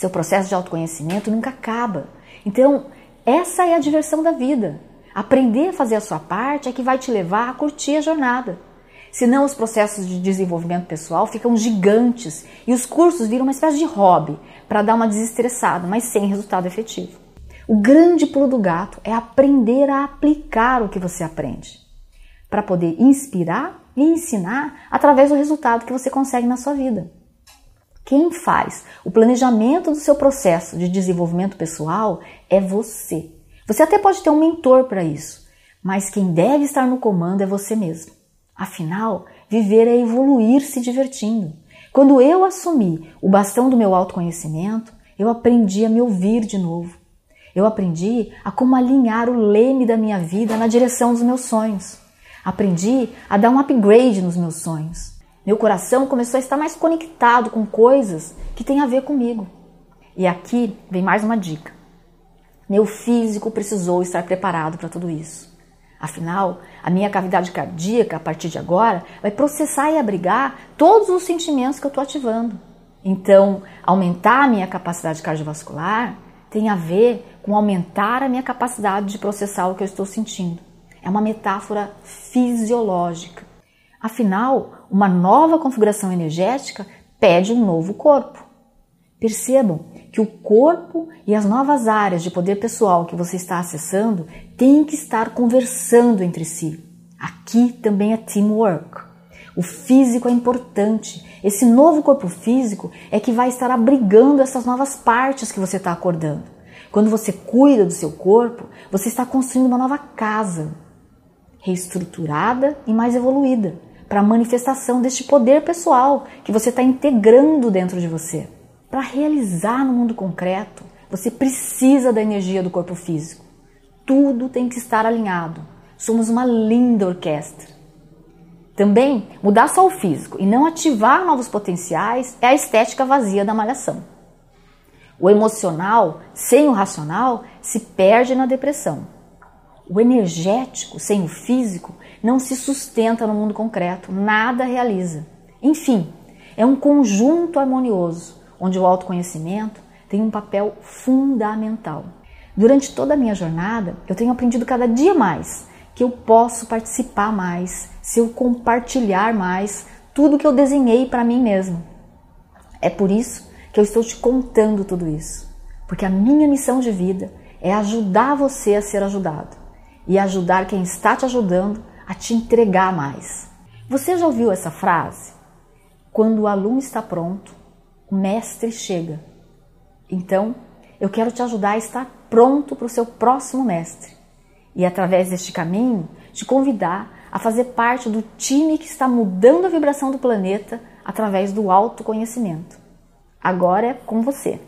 Seu processo de autoconhecimento nunca acaba. Então, essa é a diversão da vida. Aprender a fazer a sua parte é que vai te levar a curtir a jornada. Senão, os processos de desenvolvimento pessoal ficam gigantes e os cursos viram uma espécie de hobby para dar uma desestressada, mas sem resultado efetivo. O grande pulo do gato é aprender a aplicar o que você aprende, para poder inspirar e ensinar através do resultado que você consegue na sua vida. Quem faz o planejamento do seu processo de desenvolvimento pessoal é você. Você até pode ter um mentor para isso, mas quem deve estar no comando é você mesmo. Afinal, viver é evoluir se divertindo. Quando eu assumi o bastão do meu autoconhecimento, eu aprendi a me ouvir de novo. Eu aprendi a como alinhar o leme da minha vida na direção dos meus sonhos. Aprendi a dar um upgrade nos meus sonhos. Meu coração começou a estar mais conectado com coisas que têm a ver comigo. E aqui vem mais uma dica. Meu físico precisou estar preparado para tudo isso. Afinal, a minha cavidade cardíaca, a partir de agora, vai processar e abrigar todos os sentimentos que eu estou ativando. Então, aumentar a minha capacidade cardiovascular tem a ver com aumentar a minha capacidade de processar o que eu estou sentindo. É uma metáfora fisiológica. Afinal, uma nova configuração energética pede um novo corpo. Percebam que o corpo e as novas áreas de poder pessoal que você está acessando têm que estar conversando entre si. Aqui também é teamwork. O físico é importante. Esse novo corpo físico é que vai estar abrigando essas novas partes que você está acordando. Quando você cuida do seu corpo, você está construindo uma nova casa, reestruturada e mais evoluída, para a manifestação deste poder pessoal que você está integrando dentro de você. Para realizar no mundo concreto, você precisa da energia do corpo físico. Tudo tem que estar alinhado. Somos uma linda orquestra. Também, mudar só o físico e não ativar novos potenciais é a estética vazia da malhação. O emocional, sem o racional, se perde na depressão. O energético, sem o físico, não se sustenta no mundo concreto, nada realiza. Enfim, é um conjunto harmonioso onde o autoconhecimento tem um papel fundamental. Durante toda a minha jornada, eu tenho aprendido cada dia mais que eu posso participar mais se eu compartilhar mais tudo que eu desenhei para mim mesmo. É por isso que eu estou te contando tudo isso, porque a minha missão de vida é ajudar você a ser ajudado e ajudar quem está te ajudando a te entregar mais. Você já ouviu essa frase? Quando o aluno está pronto, o mestre chega. Então, eu quero te ajudar a estar pronto para o seu próximo mestre. E através deste caminho, te convidar a fazer parte do time que está mudando a vibração do planeta através do autoconhecimento. Agora é com você.